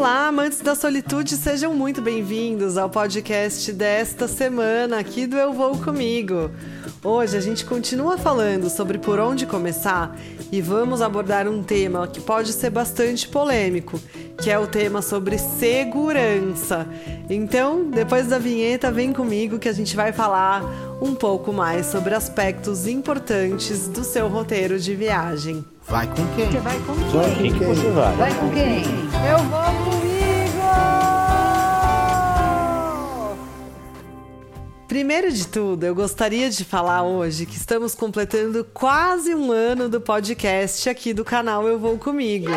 Olá, amantes da solitude, sejam muito bem-vindos ao podcast desta semana aqui do Eu Vou Comigo. Hoje a gente continua falando sobre por onde começar e vamos abordar um tema que pode ser bastante polêmico, que é o tema sobre segurança. Então, depois da vinheta, vem comigo que a gente vai falar um pouco mais sobre aspectos importantes do seu roteiro de viagem. Vai com quem? Você vai com quem? Vai com quem que você vai? Vai com quem? Eu vou comigo! Primeiro de tudo, eu gostaria de falar hoje que estamos completando quase um ano do podcast aqui do canal Eu Vou Comigo.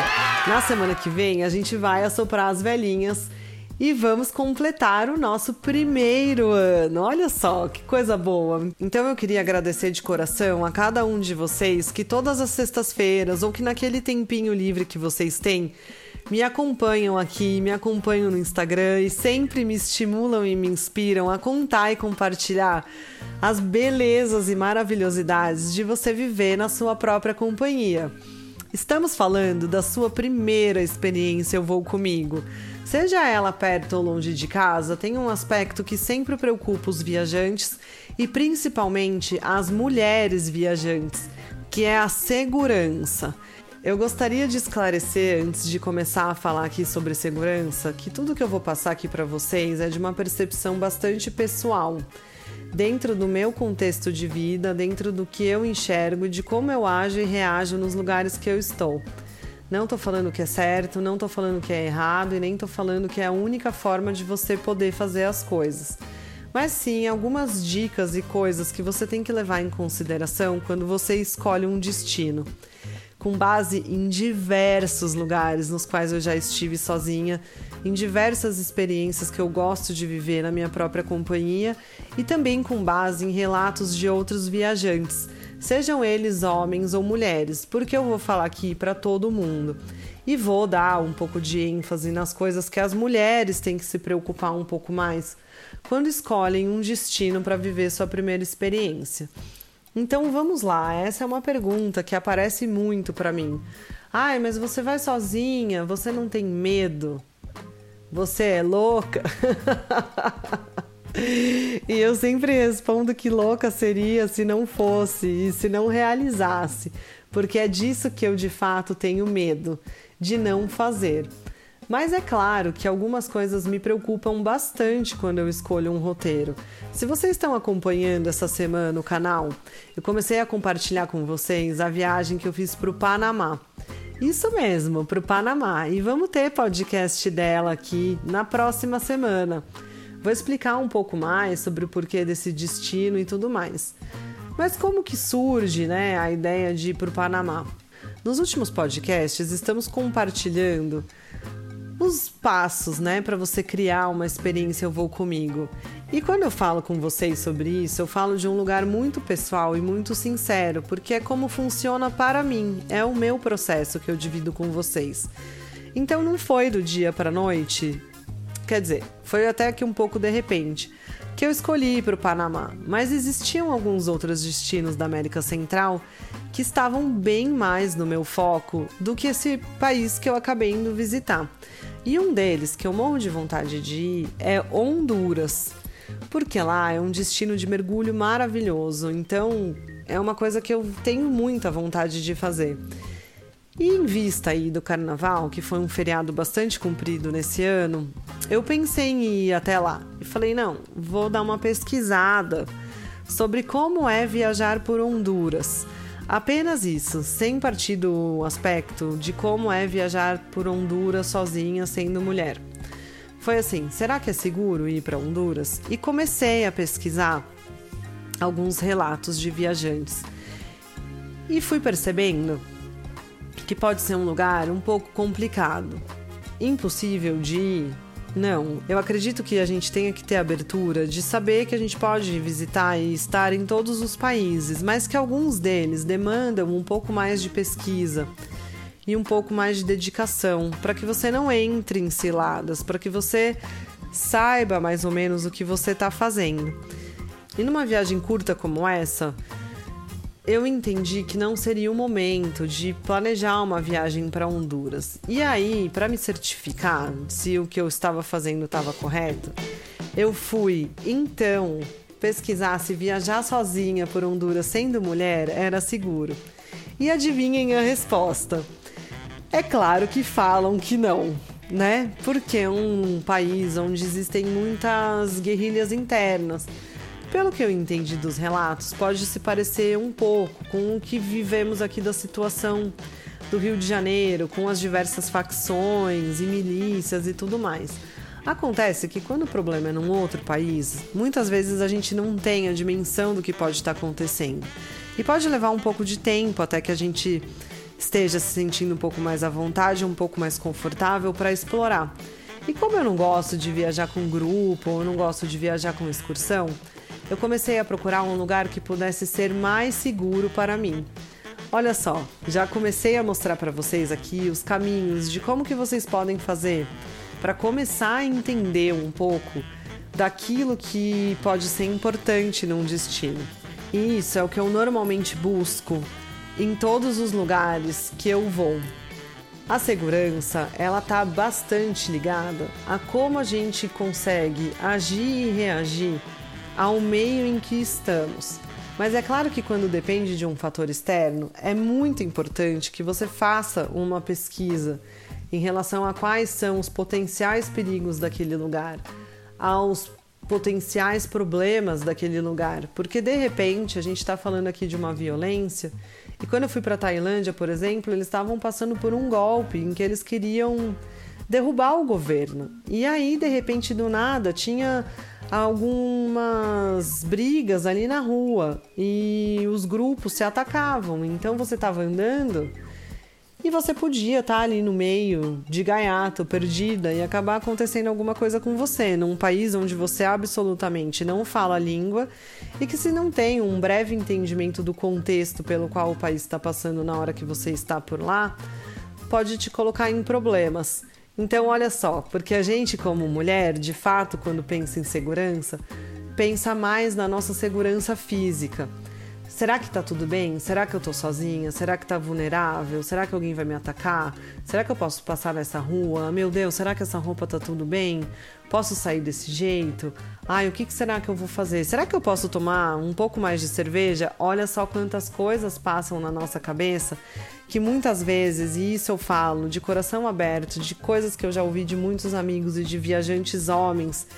Na semana que vem, a gente vai assoprar as velhinhas e vamos completar o nosso primeiro ano. Olha só que coisa boa. Então eu queria agradecer de coração a cada um de vocês que todas as sextas-feiras ou que naquele tempinho livre que vocês têm me acompanham aqui, me acompanham no Instagram e sempre me estimulam e me inspiram a contar e compartilhar as belezas e maravilhosidades de você viver na sua própria companhia. Estamos falando da sua primeira experiência Eu Vou Comigo. Seja ela perto ou longe de casa, tem um aspecto que sempre preocupa os viajantes e principalmente as mulheres viajantes, que é a segurança. Eu gostaria de esclarecer, antes de começar a falar aqui sobre segurança, que tudo que eu vou passar aqui para vocês é de uma percepção bastante pessoal, dentro do meu contexto de vida, dentro do que eu enxergo, de como eu ajo e reajo nos lugares que eu estou. Não tô falando que é certo, não tô falando que é errado e nem tô falando que é a única forma de você poder fazer as coisas. Mas sim algumas dicas e coisas que você tem que levar em consideração quando você escolhe um destino com base em diversos lugares nos quais eu já estive sozinha, em diversas experiências que eu gosto de viver na minha própria companhia e também com base em relatos de outros viajantes, sejam eles homens ou mulheres, porque eu vou falar aqui para todo mundo. E vou dar um pouco de ênfase nas coisas que as mulheres têm que se preocupar um pouco mais quando escolhem um destino para viver sua primeira experiência. Então vamos lá, essa é uma pergunta que aparece muito para mim. Ai, mas você vai sozinha? Você não tem medo? Você é louca? e eu sempre respondo que louca seria se não fosse e se não realizasse, porque é disso que eu de fato tenho medo, de não fazer. Mas é claro que algumas coisas me preocupam bastante quando eu escolho um roteiro. Se vocês estão acompanhando essa semana o canal, eu comecei a compartilhar com vocês a viagem que eu fiz para o Panamá. Isso mesmo, para o Panamá. E vamos ter podcast dela aqui na próxima semana. Vou explicar um pouco mais sobre o porquê desse destino e tudo mais. Mas como que surge né, a ideia de ir para o Panamá? Nos últimos podcasts estamos compartilhando os passos, né, para você criar uma experiência Eu Vou Comigo. E quando eu falo com vocês sobre isso, eu falo de um lugar muito pessoal e muito sincero, porque é como funciona para mim, é o meu processo que eu divido com vocês. Então não foi do dia para noite, quer dizer, foi até que um pouco de repente que eu escolhi para o Panamá, mas existiam alguns outros destinos da América Central que estavam bem mais no meu foco do que esse país que eu acabei indo visitar. E um deles que eu morro de vontade de ir é Honduras, porque lá é um destino de mergulho maravilhoso, então é uma coisa que eu tenho muita vontade de fazer. E em vista aí do carnaval, que foi um feriado bastante comprido nesse ano, eu pensei em ir até lá e falei: não, vou dar uma pesquisada sobre como é viajar por Honduras. Apenas isso, sem partir do aspecto de como é viajar por Honduras sozinha sendo mulher. Foi assim: será que é seguro ir para Honduras? E comecei a pesquisar alguns relatos de viajantes. E fui percebendo que pode ser um lugar um pouco complicado, impossível de ir? Não, eu acredito que a gente tenha que ter abertura de saber que a gente pode visitar e estar em todos os países, mas que alguns deles demandam um pouco mais de pesquisa e um pouco mais de dedicação para que você não entre em ciladas, para que você saiba mais ou menos o que você está fazendo. E numa viagem curta como essa, eu entendi que não seria o momento de planejar uma viagem para Honduras. E aí, para me certificar se o que eu estava fazendo estava correto, eu fui então pesquisar se viajar sozinha por Honduras sendo mulher era seguro. E adivinhem a resposta. É claro que falam que não, né? Porque é um país onde existem muitas guerrilhas internas pelo que eu entendi dos relatos, pode se parecer um pouco com o que vivemos aqui da situação do Rio de Janeiro, com as diversas facções e milícias e tudo mais. Acontece que quando o problema é num outro país, muitas vezes a gente não tem a dimensão do que pode estar acontecendo. E pode levar um pouco de tempo até que a gente esteja se sentindo um pouco mais à vontade, um pouco mais confortável para explorar. E como eu não gosto de viajar com grupo, ou não gosto de viajar com excursão, eu comecei a procurar um lugar que pudesse ser mais seguro para mim. Olha só, já comecei a mostrar para vocês aqui os caminhos de como que vocês podem fazer para começar a entender um pouco daquilo que pode ser importante num destino. E isso é o que eu normalmente busco em todos os lugares que eu vou. A segurança, ela tá bastante ligada a como a gente consegue agir e reagir ao meio em que estamos. Mas é claro que quando depende de um fator externo, é muito importante que você faça uma pesquisa em relação a quais são os potenciais perigos daquele lugar, aos potenciais problemas daquele lugar, porque de repente a gente está falando aqui de uma violência e quando eu fui para Tailândia, por exemplo, eles estavam passando por um golpe em que eles queriam derrubar o governo e aí de repente do nada tinha algumas brigas ali na rua e os grupos se atacavam. Então você estava andando e você podia estar tá ali no meio de gaiato, perdida e acabar acontecendo alguma coisa com você, num país onde você absolutamente não fala a língua e que se não tem um breve entendimento do contexto pelo qual o país está passando na hora que você está por lá, pode te colocar em problemas. Então, olha só, porque a gente, como mulher, de fato, quando pensa em segurança, pensa mais na nossa segurança física. Será que tá tudo bem? Será que eu tô sozinha? Será que tá vulnerável? Será que alguém vai me atacar? Será que eu posso passar nessa rua? Meu Deus, será que essa roupa tá tudo bem? Posso sair desse jeito? Ai, o que, que será que eu vou fazer? Será que eu posso tomar um pouco mais de cerveja? Olha só quantas coisas passam na nossa cabeça que muitas vezes, e isso eu falo de coração aberto, de coisas que eu já ouvi de muitos amigos e de viajantes homens,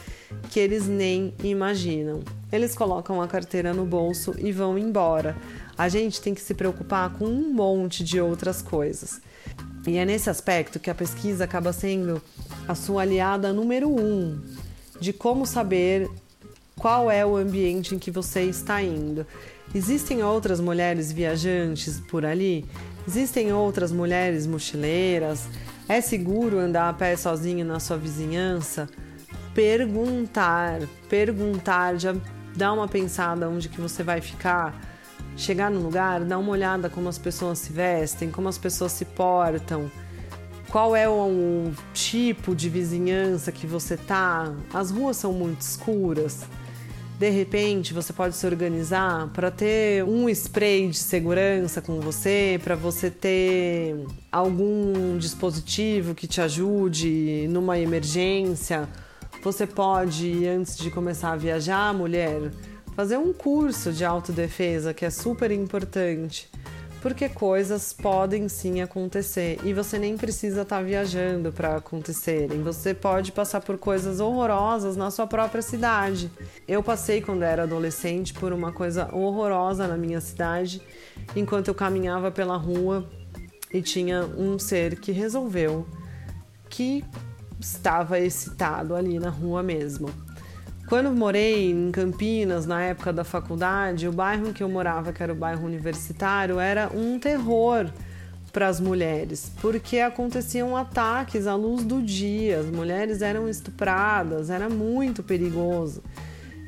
que eles nem imaginam. Eles colocam a carteira no bolso e vão embora. A gente tem que se preocupar com um monte de outras coisas. E é nesse aspecto que a pesquisa acaba sendo a sua aliada número um de como saber qual é o ambiente em que você está indo. Existem outras mulheres viajantes por ali Existem outras mulheres mochileiras? É seguro andar a pé sozinho na sua vizinhança? Perguntar, perguntar, já dá uma pensada onde que você vai ficar. Chegar no lugar, dá uma olhada como as pessoas se vestem, como as pessoas se portam. Qual é o tipo de vizinhança que você tá? As ruas são muito escuras. De repente, você pode se organizar para ter um spray de segurança com você, para você ter algum dispositivo que te ajude numa emergência. Você pode, antes de começar a viajar, mulher, fazer um curso de autodefesa que é super importante porque coisas podem sim acontecer e você nem precisa estar tá viajando para acontecerem. Você pode passar por coisas horrorosas na sua própria cidade. Eu passei quando era adolescente por uma coisa horrorosa na minha cidade, enquanto eu caminhava pela rua e tinha um ser que resolveu que estava excitado ali na rua mesmo. Quando morei em Campinas, na época da faculdade, o bairro em que eu morava, que era o bairro universitário, era um terror para as mulheres, porque aconteciam ataques à luz do dia, as mulheres eram estupradas, era muito perigoso.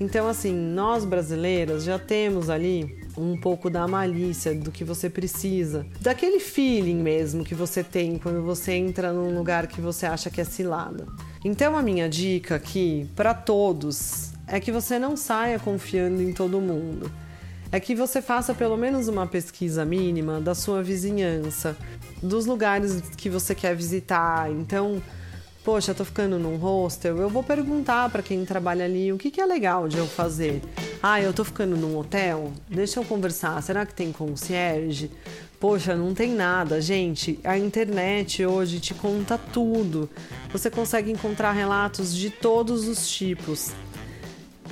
Então, assim, nós brasileiras já temos ali um pouco da malícia do que você precisa, daquele feeling mesmo que você tem quando você entra num lugar que você acha que é cilada. Então a minha dica aqui para todos é que você não saia confiando em todo mundo. é que você faça pelo menos uma pesquisa mínima da sua vizinhança, dos lugares que você quer visitar. Então, poxa, tô ficando num hostel, eu vou perguntar para quem trabalha ali o que, que é legal de eu fazer. Ah, eu tô ficando num hotel? Deixa eu conversar. Será que tem concierge? Poxa, não tem nada, gente. A internet hoje te conta tudo. Você consegue encontrar relatos de todos os tipos.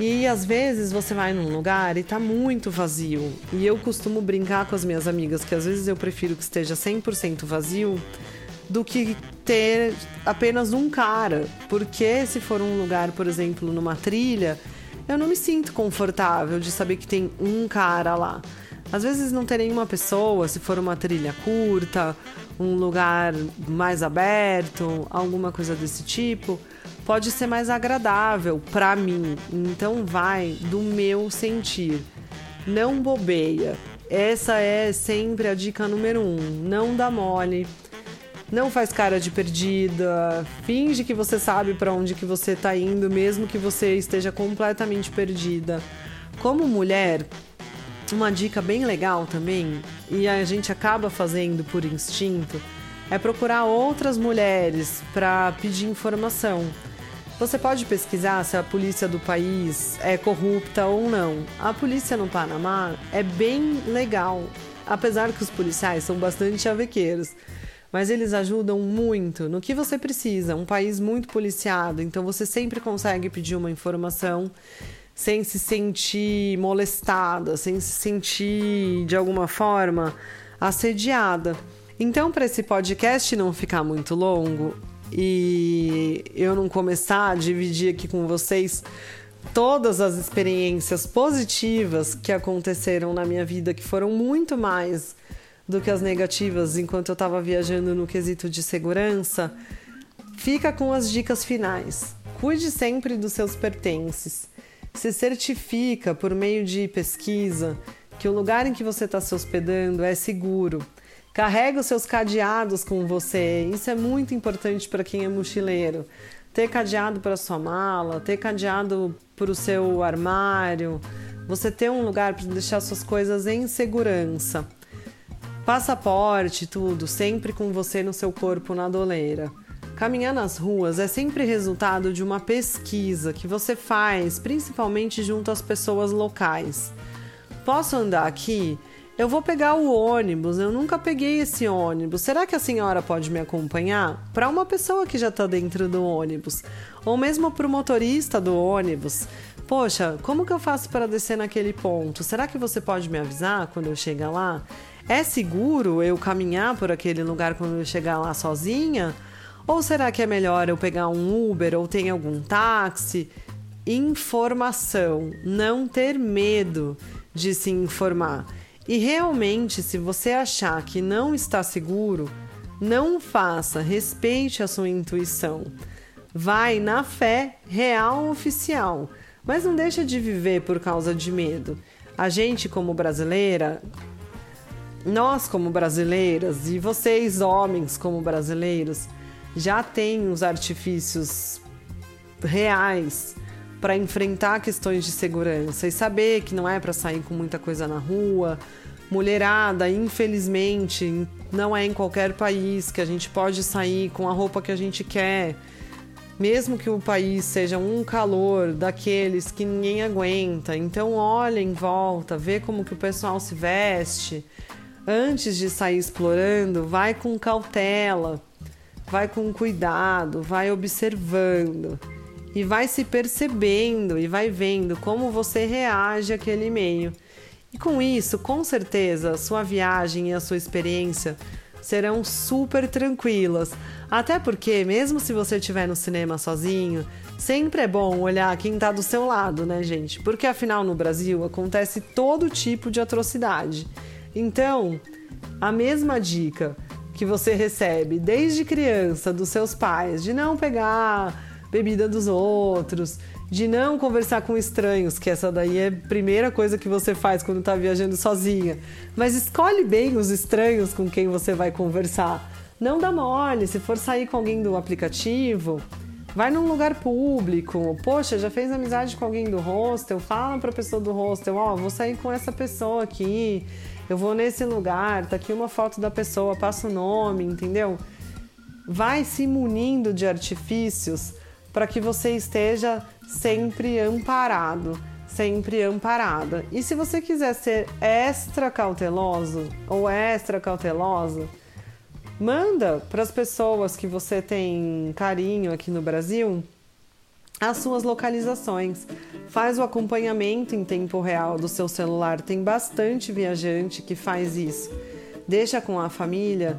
E às vezes você vai num lugar e tá muito vazio. E eu costumo brincar com as minhas amigas que às vezes eu prefiro que esteja 100% vazio do que ter apenas um cara. Porque se for um lugar, por exemplo, numa trilha, eu não me sinto confortável de saber que tem um cara lá. Às vezes não tem nenhuma pessoa, se for uma trilha curta, um lugar mais aberto, alguma coisa desse tipo, pode ser mais agradável para mim. Então vai do meu sentir. Não bobeia. Essa é sempre a dica número um. Não dá mole não faz cara de perdida, finge que você sabe para onde que você tá indo, mesmo que você esteja completamente perdida. Como mulher, uma dica bem legal também, e a gente acaba fazendo por instinto, é procurar outras mulheres para pedir informação. Você pode pesquisar se a polícia do país é corrupta ou não. A polícia no Panamá é bem legal, apesar que os policiais são bastante chavequeiros mas eles ajudam muito no que você precisa. Um país muito policiado, então você sempre consegue pedir uma informação sem se sentir molestada, sem se sentir de alguma forma assediada. Então, para esse podcast não ficar muito longo e eu não começar a dividir aqui com vocês todas as experiências positivas que aconteceram na minha vida, que foram muito mais do que as negativas enquanto eu estava viajando no quesito de segurança, fica com as dicas finais. Cuide sempre dos seus pertences. Se certifica por meio de pesquisa que o lugar em que você está se hospedando é seguro. Carrega os seus cadeados com você. Isso é muito importante para quem é mochileiro. Ter cadeado para sua mala, ter cadeado para o seu armário, você ter um lugar para deixar suas coisas em segurança. Passaporte, tudo, sempre com você no seu corpo na doleira. Caminhar nas ruas é sempre resultado de uma pesquisa que você faz, principalmente junto às pessoas locais. Posso andar aqui? Eu vou pegar o ônibus, eu nunca peguei esse ônibus. Será que a senhora pode me acompanhar? Para uma pessoa que já está dentro do ônibus, ou mesmo para o motorista do ônibus. Poxa, como que eu faço para descer naquele ponto? Será que você pode me avisar quando eu chegar lá? É seguro eu caminhar por aquele lugar quando eu chegar lá sozinha? Ou será que é melhor eu pegar um Uber ou tem algum táxi? Informação, não ter medo de se informar. E realmente, se você achar que não está seguro, não faça, respeite a sua intuição. Vai na fé real oficial, mas não deixa de viver por causa de medo. A gente, como brasileira, nós como brasileiras e vocês homens como brasileiros já têm os artifícios reais para enfrentar questões de segurança e saber que não é para sair com muita coisa na rua. Mulherada, infelizmente, não é em qualquer país que a gente pode sair com a roupa que a gente quer. Mesmo que o país seja um calor daqueles que ninguém aguenta. Então olha em volta, vê como que o pessoal se veste antes de sair explorando, vai com cautela, vai com cuidado, vai observando e vai se percebendo e vai vendo como você reage àquele meio. E com isso, com certeza, sua viagem e a sua experiência serão super tranquilas. Até porque, mesmo se você estiver no cinema sozinho, sempre é bom olhar quem está do seu lado, né, gente? Porque afinal no Brasil acontece todo tipo de atrocidade. Então, a mesma dica que você recebe desde criança dos seus pais de não pegar bebida dos outros, de não conversar com estranhos, que essa daí é a primeira coisa que você faz quando está viajando sozinha. Mas escolhe bem os estranhos com quem você vai conversar. Não dá mole, se for sair com alguém do aplicativo, Vai num lugar público. Poxa, já fez amizade com alguém do hostel? Fala pra pessoa do hostel: Ó, oh, vou sair com essa pessoa aqui. Eu vou nesse lugar. Tá aqui uma foto da pessoa. Passa o nome, entendeu? Vai se munindo de artifícios para que você esteja sempre amparado sempre amparada. E se você quiser ser extra cauteloso ou extra cautelosa, manda para as pessoas que você tem carinho aqui no Brasil as suas localizações. Faz o acompanhamento em tempo real do seu celular. Tem bastante viajante que faz isso. Deixa com a família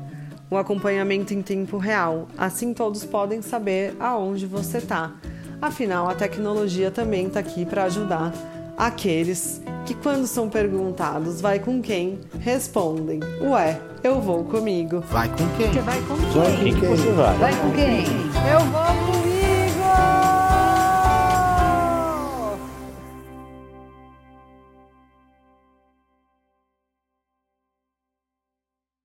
o acompanhamento em tempo real. Assim todos podem saber aonde você está. Afinal, a tecnologia também está aqui para ajudar aqueles que, quando são perguntados vai com quem, respondem: Ué, eu vou comigo. Vai com quem? Você vai com quem? Vai com quem? Você vai? Vai com quem? Eu vou